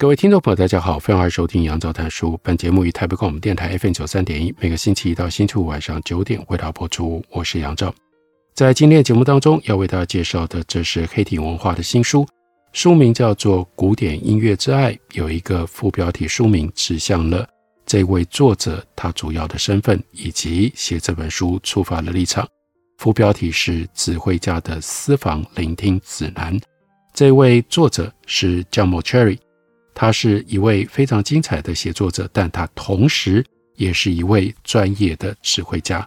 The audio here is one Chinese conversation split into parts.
各位听众朋友，大家好，欢迎收听杨照谈书。本节目于台北广播电台 FM 九三点一，每个星期一到星期五晚上九点为大家播出。我是杨照，在今天的节目当中要为大家介绍的，这是黑体文化的新书，书名叫做《古典音乐之爱》，有一个副标题，书名指向了这位作者他主要的身份以及写这本书出发的立场。副标题是《指挥家的私房聆听指南》，这位作者是 John Mauceri。他是一位非常精彩的写作者，但他同时也是一位专业的指挥家。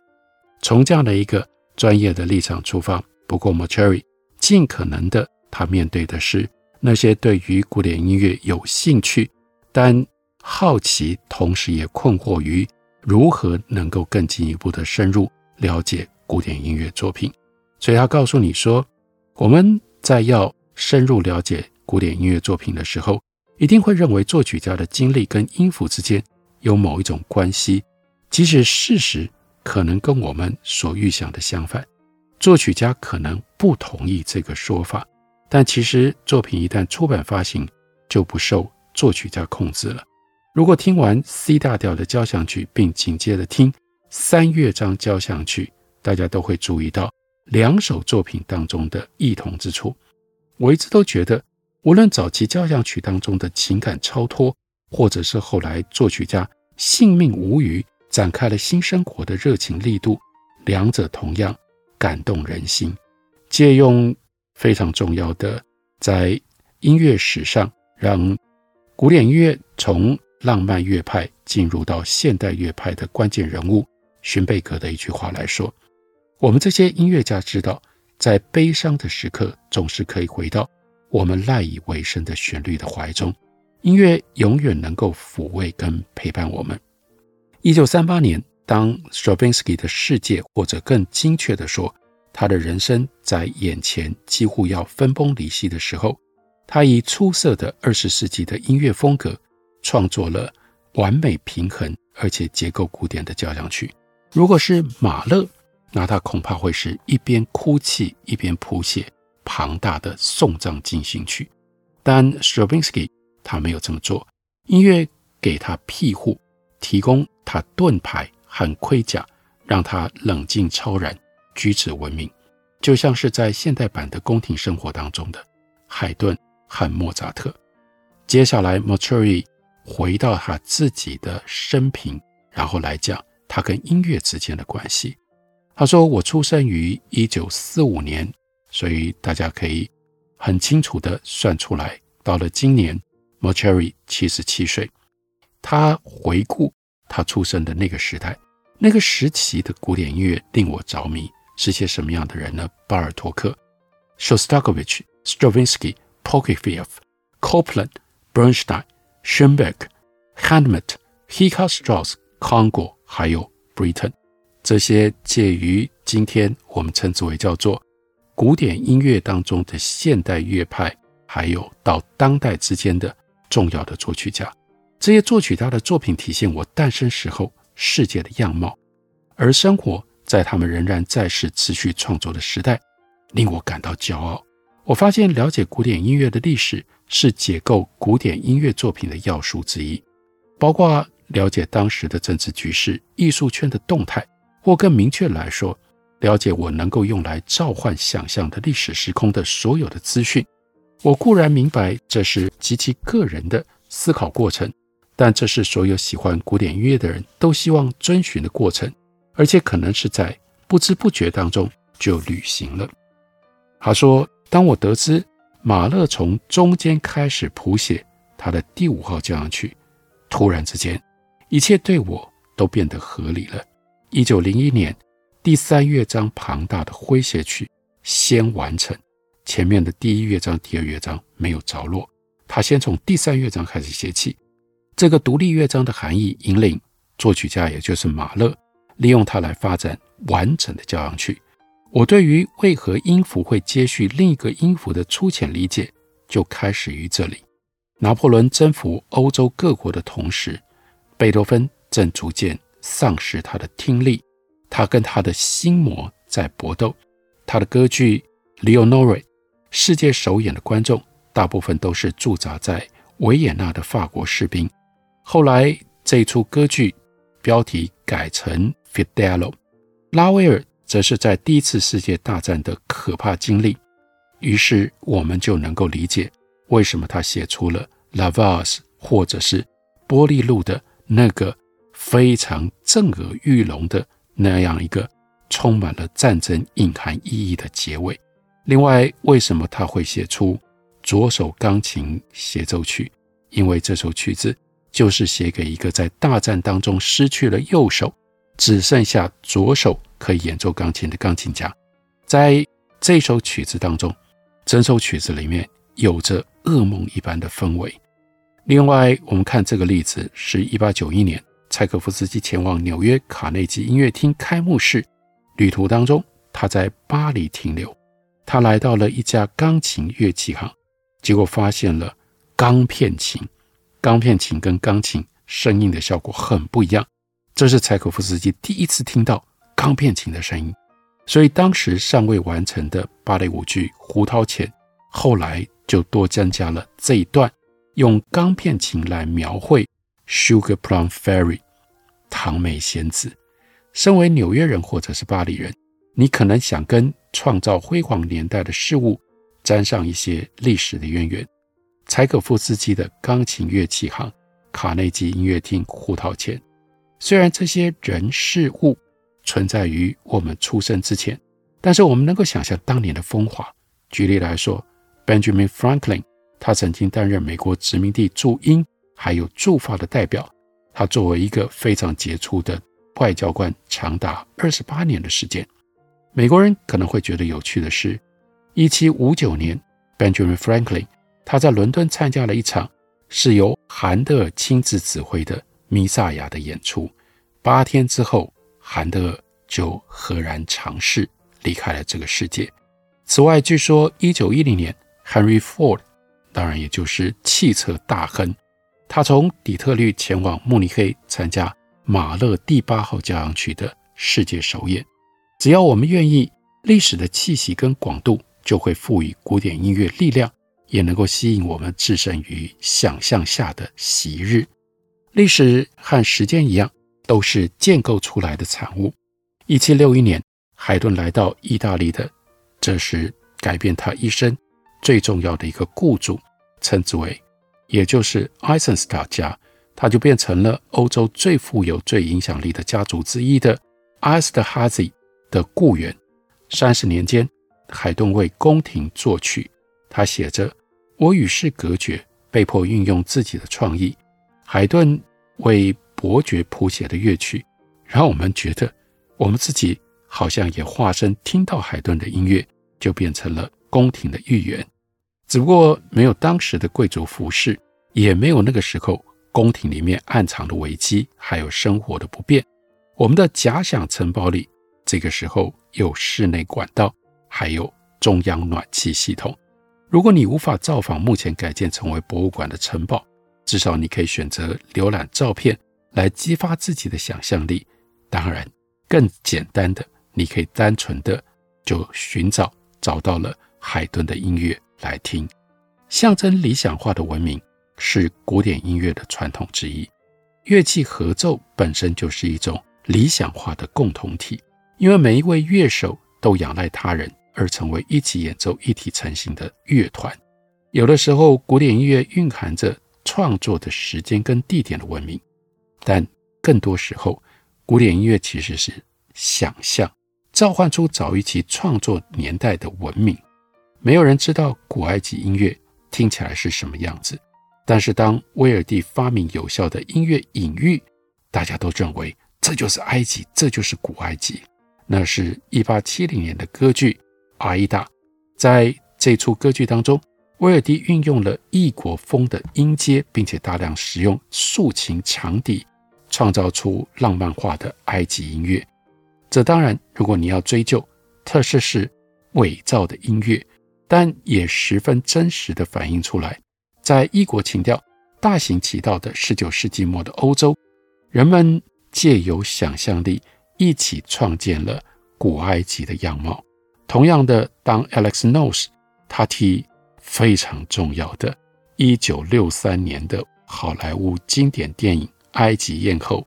从这样的一个专业的立场出发，不过 Mauceri 尽可能的，他面对的是那些对于古典音乐有兴趣，但好奇，同时也困惑于如何能够更进一步的深入了解古典音乐作品。所以他告诉你说，我们在要深入了解古典音乐作品的时候，一定会认为作曲家的经历跟音符之间有某一种关系，即使事实可能跟我们所预想的相反，作曲家可能不同意这个说法，但其实作品一旦出版发行，就不受作曲家控制了。如果听完 C 大调的交响曲，并紧接着听三乐章交响曲，大家都会注意到两首作品当中的异同之处。我一直都觉得。无论早期交响曲当中的情感超脱，或者是后来作曲家性命无余展开了新生活的热情力度，两者同样感动人心。借用非常重要的，在音乐史上让古典音乐从浪漫乐派进入到现代乐派的关键人物荀贝格的一句话来说：“我们这些音乐家知道，在悲伤的时刻，总是可以回到。”我们赖以为生的旋律的怀中，音乐永远能够抚慰跟陪伴我们。一九三八年，当 Stravinsky 的世界，或者更精确地说，他的人生在眼前几乎要分崩离析的时候，他以出色的二十世纪的音乐风格，创作了完美平衡而且结构古典的交响曲。如果是马勒，那他恐怕会是一边哭泣一边谱写。庞大的送葬进行曲，但 Stravinsky 他没有这么做。音乐给他庇护，提供他盾牌和盔甲，让他冷静超然，举止文明，就像是在现代版的宫廷生活当中的海顿和莫扎特。接下来 m a t u r i 回到他自己的生平，然后来讲他跟音乐之间的关系。他说：“我出生于一九四五年。”所以大家可以很清楚的算出来，到了今年，Mauceri 七十七岁。他回顾他出生的那个时代，那个时期的古典音乐令我着迷，是些什么样的人呢？巴尔托克、Shostakovich、Stravinsky、Prokofiev、Copland、Bernstein、Schoenberg、Hindemith、Richard Strauss、Kongo，还有 Britten，这些介于今天我们称之为叫做。古典音乐当中的现代乐派，还有到当代之间的重要的作曲家，这些作曲家的作品体现我诞生时候世界的样貌，而生活在他们仍然在世、持续创作的时代，令我感到骄傲。我发现了解古典音乐的历史是解构古典音乐作品的要素之一，包括了解当时的政治局势、艺术圈的动态，或更明确来说。了解我能够用来召唤想象的历史时空的所有的资讯，我固然明白这是极其个人的思考过程，但这是所有喜欢古典音乐的人都希望遵循的过程，而且可能是在不知不觉当中就履行了。他说：“当我得知马勒从中间开始谱写他的第五号交响曲，突然之间，一切对我都变得合理了。”一九零一年。第三乐章庞大的诙谐曲先完成，前面的第一乐章、第二乐章没有着落，他先从第三乐章开始写起。这个独立乐章的含义引领作曲家，也就是马勒，利用它来发展完整的交响曲。我对于为何音符会接续另一个音符的粗浅理解，就开始于这里。拿破仑征服欧洲各国的同时，贝多芬正逐渐丧失他的听力，他跟他的心魔在搏斗。他的歌剧《Leonore》世界首演的观众大部分都是驻扎在维也纳的法国士兵。后来这出歌剧标题改成《Fidelio》，拉威尔则是在第一次世界大战的可怕经历。于是我们就能够理解为什么他写出了《La Valse》或者是波丽露的那个非常震耳欲聋的那样一个充满了战争隐含意义的结尾。另外，为什么他会写出左手钢琴协奏曲？因为这首曲子。就是写给一个在大战当中失去了右手，只剩下左手可以演奏钢琴的钢琴家。在这首曲子当中，整首曲子里面有着噩梦一般的氛围。另外，我们看这个例子，是一八九一年，柴可夫斯基前往纽约卡内基音乐厅开幕式，旅途当中他在巴黎停留，他来到了一家钢琴乐器行，结果发现了钢片琴。钢片琴跟钢琴声音的效果很不一样，这是柴可夫斯基第一次听到钢片琴的声音。所以当时尚未完成的芭蕾舞剧《胡桃钳》，后来就多增加了这一段，用钢片琴来描绘 Sugar Plum Fairy 糖美仙子。身为纽约人或者是巴黎人，你可能想跟创造辉煌年代的事物沾上一些历史的渊源。柴可夫斯基的钢琴乐器行、卡内基音乐厅、胡桃钳，虽然这些人事物存在于我们出生之前，但是我们能够想象当年的风华。举例来说，Benjamin Franklin，他曾经担任美国殖民地驻英还有驻法的代表，他作为一个非常杰出的外交官，长达二十八年的时间。美国人可能会觉得有趣的是，一七五九年，Benjamin Franklin。他在伦敦参加了一场是由韩德尔亲自指挥的弥撒亚的演出。八天之后，韩德尔就赫然长逝，离开了这个世界。此外，据说1910年，Henry Ford，当然也就是汽车大亨，他从底特律前往慕尼黑参加马勒第八号交响曲的世界首演。只要我们愿意，历史的气息跟广度就会赋予古典音乐力量。也能够吸引我们置身于想象下的昔日。历史和时间一样，都是建构出来的产物。一七六一年，海顿来到意大利的，这是改变他一生最重要的一个雇主，称之为，也就是爱森斯坦家，他就变成了欧洲最富有、最影响力的家族之一的阿斯特哈兹的雇员。三十年间，海顿为宫廷作曲，他写着。我与世隔绝，被迫运用自己的创意。海顿为伯爵谱写的乐曲，让我们觉得我们自己好像也化身听到海顿的音乐，就变成了宫廷的御员。只不过没有当时的贵族服饰，也没有那个时候宫廷里面暗藏的危机，还有生活的不便。我们的假想城堡里，这个时候有室内管道，还有中央暖气系统。如果你无法造访目前改建成为博物馆的城堡，至少你可以选择浏览照片来激发自己的想象力。当然，更简单的，你可以单纯的就寻找找到了海顿的音乐来听。象征理想化的文明是古典音乐的传统之一。乐器合奏本身就是一种理想化的共同体，因为每一位乐手都仰赖他人。而成为一起演奏、一体成型的乐团。有的时候，古典音乐蕴含着创作的时间跟地点的文明，但更多时候，古典音乐其实是想象，召唤出早于其创作年代的文明。没有人知道古埃及音乐听起来是什么样子，但是当威尔第发明有效的音乐隐喻，大家都认为这就是埃及，这就是古埃及。那是一八七零年的歌剧。阿依达在这出歌剧当中，威尔第运用了异国风的音阶，并且大量使用竖琴长笛，创造出浪漫化的埃及音乐。这当然，如果你要追究，特色是伪造的音乐，但也十分真实地反映出来，在异国情调大行其道的十九世纪末的欧洲，人们借由想象力一起创建了古埃及的样貌。同样的，当 Alex Knows 他替非常重要的1963年的好莱坞经典电影《埃及艳后》，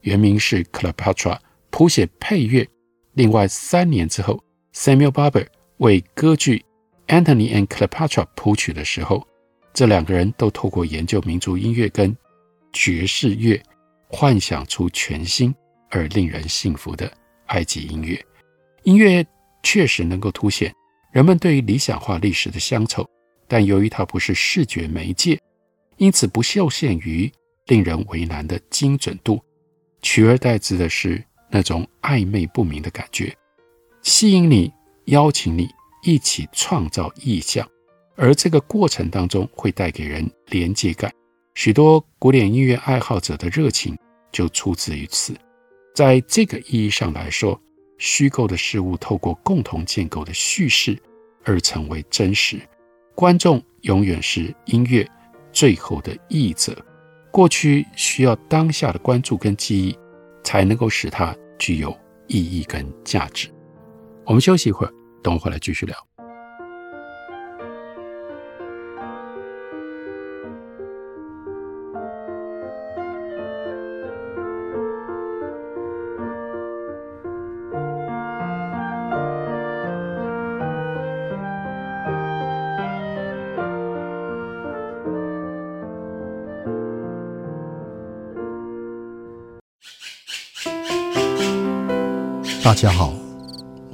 原名是 Cleopatra，谱写配乐。另外三年之后，Samuel Barber 为歌剧《Antony and Cleopatra》谱曲的时候，这两个人都透过研究民族音乐跟爵士乐，幻想出全新而令人信服的埃及音乐。音乐确实能够凸显人们对于理想化历史的乡愁，但由于它不是视觉媒介，因此不受限于令人为难的精准度，取而代之的是。那种暧昧不明的感觉，吸引你，邀请你一起创造意象，而这个过程当中会带给人连接感。许多古典音乐爱好者的热情就出自于此。在这个意义上来说，虚构的事物透过共同建构的叙事而成为真实。观众永远是音乐最后的译者。过去需要当下的关注跟记忆，才能够使它。具有意义跟价值。我们休息一会儿，等我回来继续聊。大家好，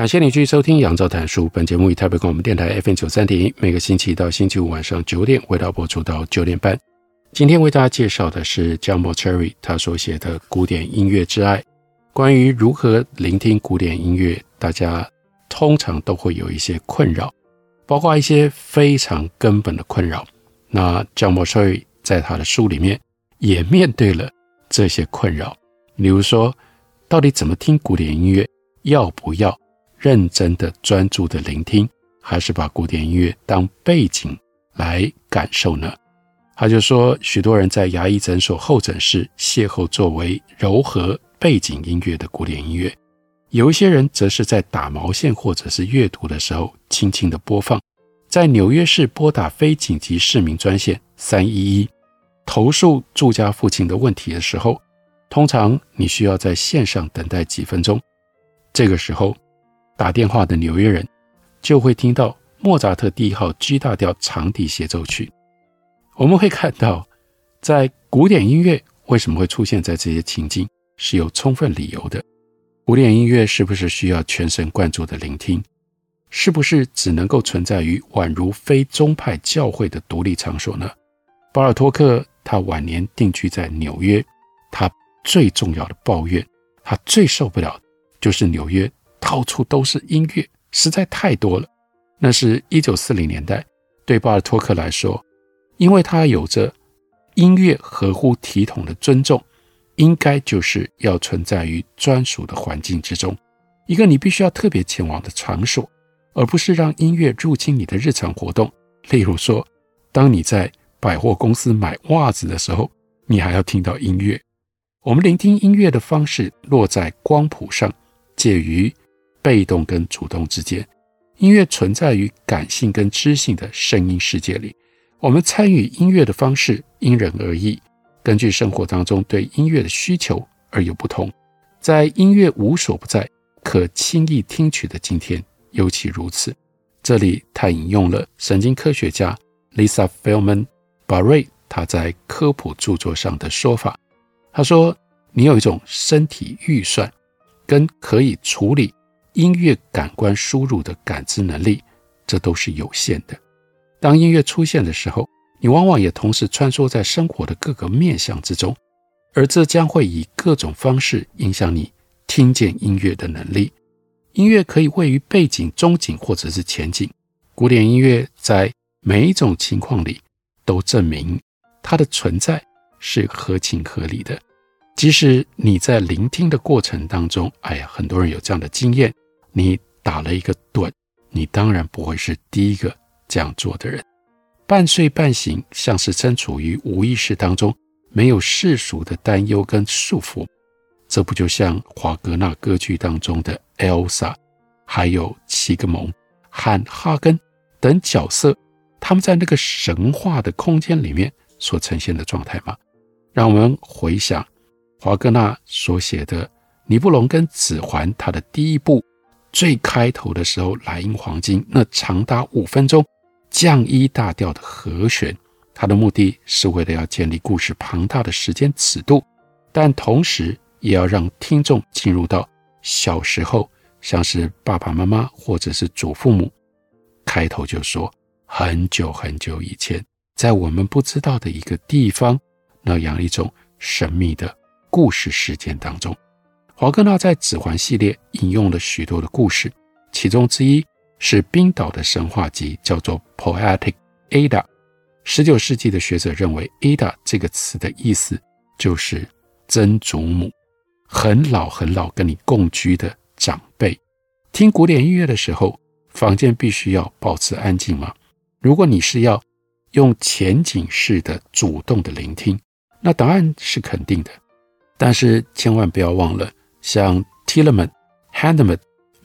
感谢你继续收听《杨照谈书》。本节目以台北广播电台 FM 九三点一，每个星期一到星期五晚上九点，为大家播出到九点半。今天为大家介绍的是 John Mauceri 他所写的《古典音乐之爱》。关于如何聆听古典音乐，大家通常都会有一些困扰，包括一些非常根本的困扰。那 John Mauceri 在他的书里面也面对了这些困扰，比如说，到底怎么听古典音乐，要不要？认真的、专注的聆听，还是把古典音乐当背景来感受呢？他就说，许多人在牙医诊所候诊室邂逅作为柔和背景音乐的古典音乐，有一些人则是在打毛线或者是阅读的时候轻轻的播放。在纽约市拨打非紧急市民专线三一一投诉住家附近的问题的时候，通常你需要在线上等待几分钟，这个时候。打电话的纽约人就会听到莫扎特第一号 G 大调长笛协奏曲。我们会看到，在古典音乐为什么会出现在这些情境，是有充分理由的。古典音乐是不是需要全神贯注的聆听？是不是只能够存在于宛如非宗派教会的独立场所呢？巴尔托克他晚年定居在纽约，他最重要的抱怨，他最受不了就是纽约到处都是音乐，实在太多了。那是一九四零年代，对巴尔托克来说，因为他有着音乐合乎体统的尊重，应该就是要存在于专属的环境之中，一个你必须要特别前往的场所，而不是让音乐入侵你的日常活动。例如说，当你在百货公司买袜子的时候，你还要听到音乐。我们聆听音乐的方式落在光谱上，介于被动跟主动之间。音乐存在于感性跟知性的声音世界里。我们参与音乐的方式因人而异，根据生活当中对音乐的需求而有不同。在音乐无所不在、可轻易听取的今天，尤其如此。这里他引用了神经科学家 Lisa Feldman b a r r y 他在科普著作上的说法。他说：“你有一种身体预算，跟可以处理音乐感官输入的感知能力，这都是有限的。当音乐出现的时候，你往往也同时穿梭在生活的各个面向之中，而这将会以各种方式影响你听见音乐的能力。音乐可以位于背景、中景或者是前景。古典音乐在每一种情况里都证明它的存在。”是合情合理的，即使你在聆听的过程当中，哎呀，很多人有这样的经验，你打了一个盹，你当然不会是第一个这样做的人。半睡半醒，像是身处于无意识当中，没有世俗的担忧跟束缚，这不就像华格纳歌剧当中的 Elsa，还有齐格蒙汉哈根等角色，他们在那个神话的空间里面所呈现的状态吗？让我们回想华格纳所写的《尼布龙跟指环》，他的第一部最开头的时候，莱茵黄金那长达五分钟降一大调的和弦，它的目的是为了要建立故事庞大的时间尺度，但同时也要让听众进入到小时候，像是爸爸妈妈或者是祖父母开头就说很久很久以前，在我们不知道的一个地方。那样一种神秘的故事事件当中，华格纳在《指环》系列引用了许多的故事，其中之一是冰岛的神话集，叫做《Poetic Edda》。十九世纪的学者认为，“Edda” 这个词的意思就是曾祖母，很老很老跟你共居的长辈。听古典音乐的时候，房间必须要保持安静吗？如果你是要用前景式的主动的聆听。那答案是肯定的，但是千万不要忘了，像 Telemann、Handel、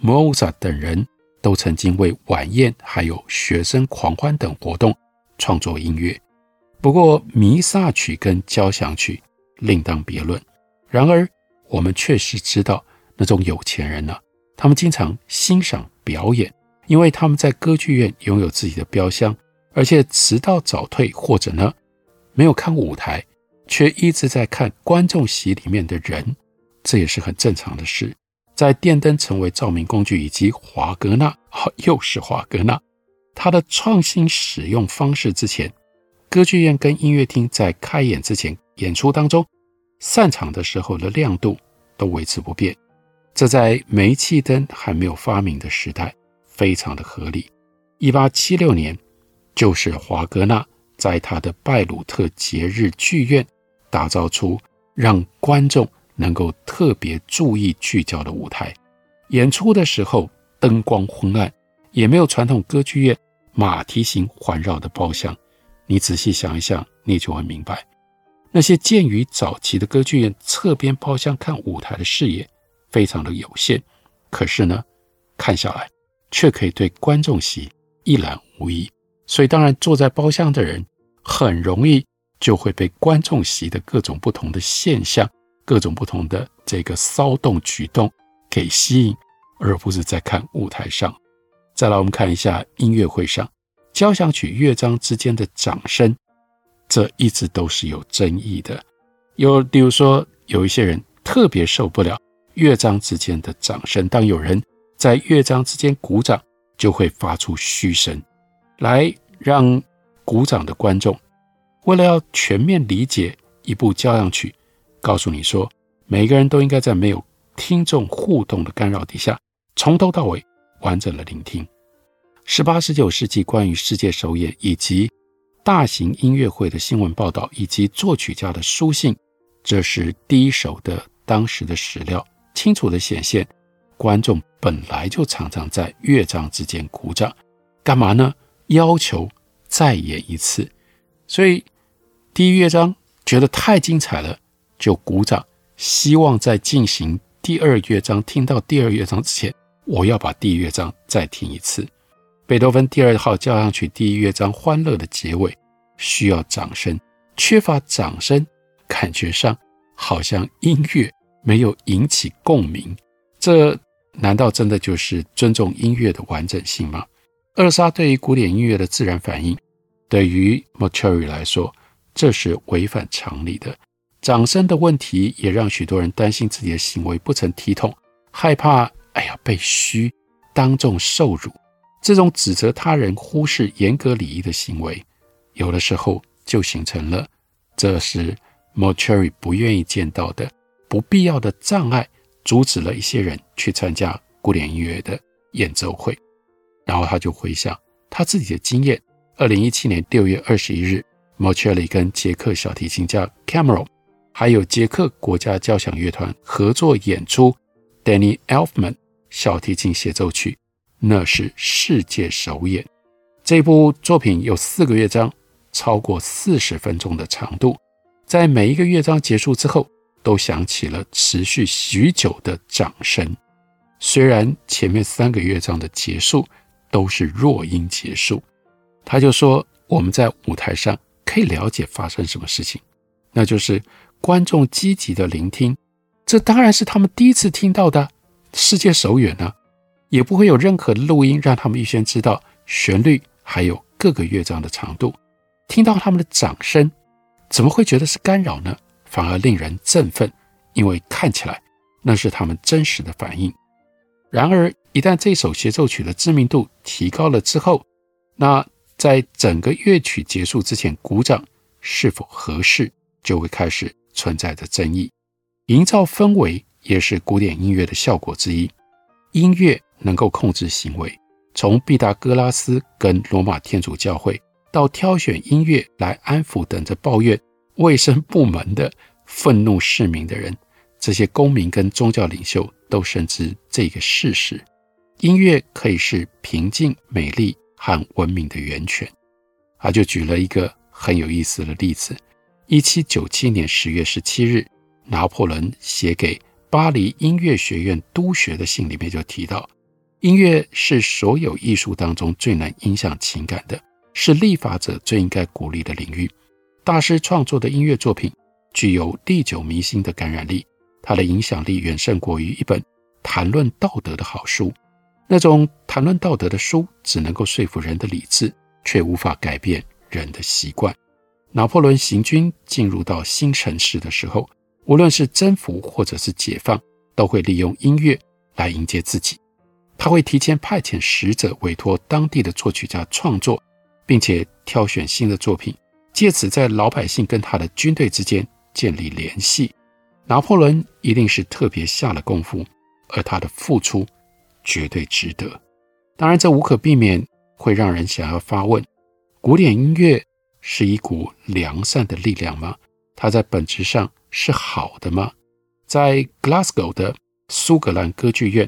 Mozart 等人都曾经为晚宴还有学生狂欢等活动创作音乐。不过，弥撒曲跟交响曲另当别论。然而，我们确实知道那种有钱人呢、他们经常欣赏表演，因为他们在歌剧院拥有自己的标箱，而且迟到早退或者呢没有看舞台。却一直在看观众席里面的人，这也是很正常的事。在电灯成为照明工具，以及华格纳，又是华格纳，他的创新使用方式之前，歌剧院跟音乐厅在开演之前，演出当中散场的时候的亮度都维持不变。这在煤气灯还没有发明的时代，非常的合理。一八七六年，就是华格纳在他的拜鲁特节日剧院。打造出让观众能够特别注意聚焦的舞台。演出的时候灯光昏暗，也没有传统歌剧院马蹄形环绕的包厢。你仔细想一想，你就会明白，那些建于早期的歌剧院侧边包厢看舞台的视野非常的有限，可是呢，看下来却可以对观众席一览无遗。所以当然坐在包厢的人很容易。就会被观众席的各种不同的现象、各种不同的这个骚动举动给吸引，而不是在看舞台上。再来，我们看一下音乐会上交响曲乐章之间的掌声，这一直都是有争议的。有，比如说，有一些人特别受不了乐章之间的掌声，当有人在乐章之间鼓掌，就会发出嘘声，来让鼓掌的观众。为了要全面理解一部交响曲，告诉你说每个人都应该在没有听众互动的干扰底下，从头到尾完整的聆听。十八、十九世纪关于世界首演以及大型音乐会的新闻报道，以及作曲家的书信，这是第一手的当时的史料，清楚地显现，观众本来就常常在乐章之间鼓掌，干嘛呢？要求再演一次。所以第一乐章觉得太精彩了，就鼓掌，希望在进行第二乐章，听到第二乐章之前，我要把第一乐章再听一次。贝多芬第二号交响曲第一乐章欢乐的结尾需要掌声，缺乏掌声，感觉上好像音乐没有引起共鸣。这难道真的就是尊重音乐的完整性吗？二杀对于古典音乐的自然反应，对于 m a t u r i 来说，这是违反常理的。掌声的问题也让许多人担心自己的行为不成体统，害怕哎呀被嘘，当众受辱。这种指责他人忽视严格礼仪的行为，有的时候就形成了，这是 Mauceri 不愿意见到的不必要的障碍，阻止了一些人去参加古典音乐的演奏会。然后他就回想他自己的经验：二零一七年六月二十一日，Mauceri 跟捷克小提琴家 Cameron，还有捷克国家交响乐团合作演出 Danny Elfman 小提琴协奏曲。那是世界首演。这部作品有四个乐章，超过四十分钟的长度。在每一个乐章结束之后，都响起了持续许久的掌声。虽然前面三个乐章的结束都是弱音结束，他就说：“我们在舞台上可以了解发生什么事情，那就是观众积极的聆听。这当然是他们第一次听到的世界首演呢。”也不会有任何录音让他们预先知道旋律还有各个乐章的长度。听到他们的掌声，怎么会觉得是干扰呢？反而令人振奋，因为看起来那是他们真实的反应。然而，一旦这首协奏曲的知名度提高了之后，那在整个乐曲结束之前鼓掌是否合适，就会开始存在着争议。营造氛围也是古典音乐的效果之一。音乐能够控制行为，从毕达哥拉斯跟罗马天主教会，到挑选音乐来安抚等着抱怨卫生部门的愤怒市民的人，这些公民跟宗教领袖都深知这个事实：音乐可以是平静、美丽和文明的源泉。他就举了一个很有意思的例子：一七九七年十月十七日，拿破仑写给。巴黎音乐学院督学的信里面就提到，音乐是所有艺术当中最难影响情感的，是立法者最应该鼓励的领域。大师创作的音乐作品具有历久弥新的感染力，它的影响力远胜过于一本谈论道德的好书。那种谈论道德的书只能够说服人的理智，却无法改变人的习惯。拿破仑行军进入到新城市的时候。无论是征服或者是解放，都会利用音乐来迎接自己。他会提前派遣使者，委托当地的作曲家创作，并且挑选新的作品，借此在老百姓跟他的军队之间建立联系。拿破仑一定是特别下了功夫，而他的付出绝对值得。当然，这无可避免会让人想要发问：古典音乐是一股良善的力量吗？它在本质上是好的吗？在 Glasgow 的苏格兰歌剧院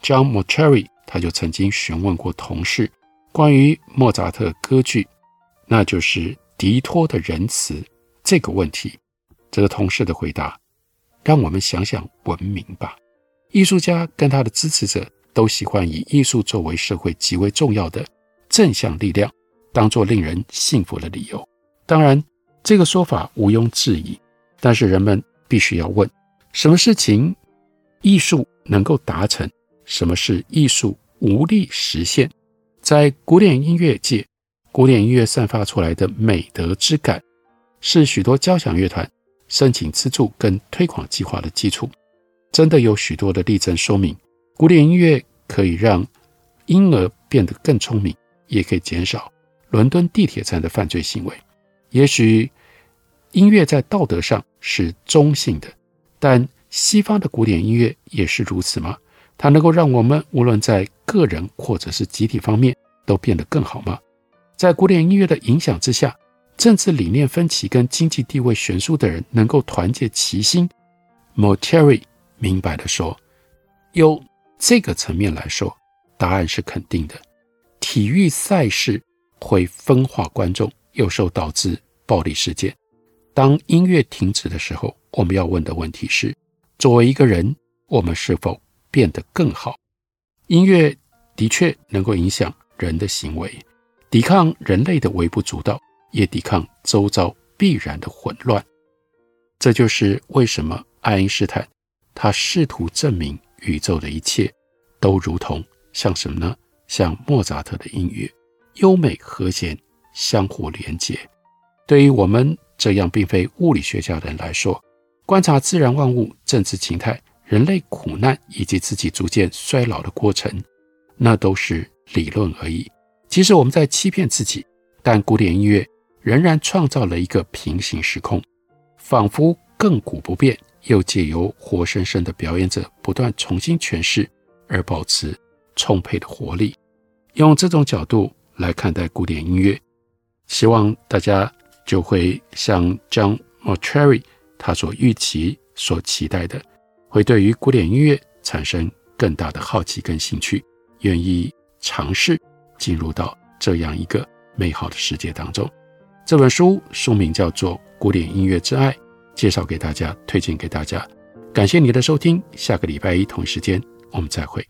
，John Mauceri 他就曾经询问过同事关于莫扎特歌剧，那就是迪托的仁慈这个问题。这个同事的回答让我们想想文明吧。艺术家跟他的支持者都喜欢以艺术作为社会极为重要的正向力量，当做令人信服的理由。当然。这个说法毋庸置疑，但是人们必须要问：什么事情艺术能够达成？什么是艺术无力实现？在古典音乐界，古典音乐散发出来的美德之感，是许多交响乐团申请资助跟推广计划的基础。真的有许多的例证说明，古典音乐可以让婴儿变得更聪明，也可以减少伦敦地铁站的犯罪行为。也许音乐在道德上是中性的，但西方的古典音乐也是如此吗？它能够让我们无论在个人或者是集体方面都变得更好吗？在古典音乐的影响之下，政治理念分歧跟经济地位悬殊的人能够团结齐心。Moteri 明白地说，由这个层面来说，答案是肯定的。体育赛事会分化观众，有时候导致暴力事件。当音乐停止的时候，我们要问的问题是。作为一个人，我们是否变得更好？音乐的确能够影响人的行为，抵抗人类的微不足道，也抵抗周遭必然的混乱。这就是为什么爱因斯坦他试图证明宇宙的一切都如同像什么呢？像莫扎特的音乐，优美和谐，相互连接。对于我们这样并非物理学家的人来说，观察自然万物、政治情态、人类苦难以及自己逐渐衰老的过程，那都是理论而已。即使我们在欺骗自己，但古典音乐仍然创造了一个平行时空，仿佛亘古不变，又借由活生生的表演者不断重新诠释而保持充沛的活力。用这种角度来看待古典音乐，希望大家就会像 John Mauceri 他所预期、所期待的，会对于古典音乐产生更大的好奇跟兴趣，愿意尝试进入到这样一个美好的世界当中。这本书书名叫做《古典音乐之爱》，介绍给大家，推荐给大家。感谢你的收听，下个礼拜一同时间我们再会。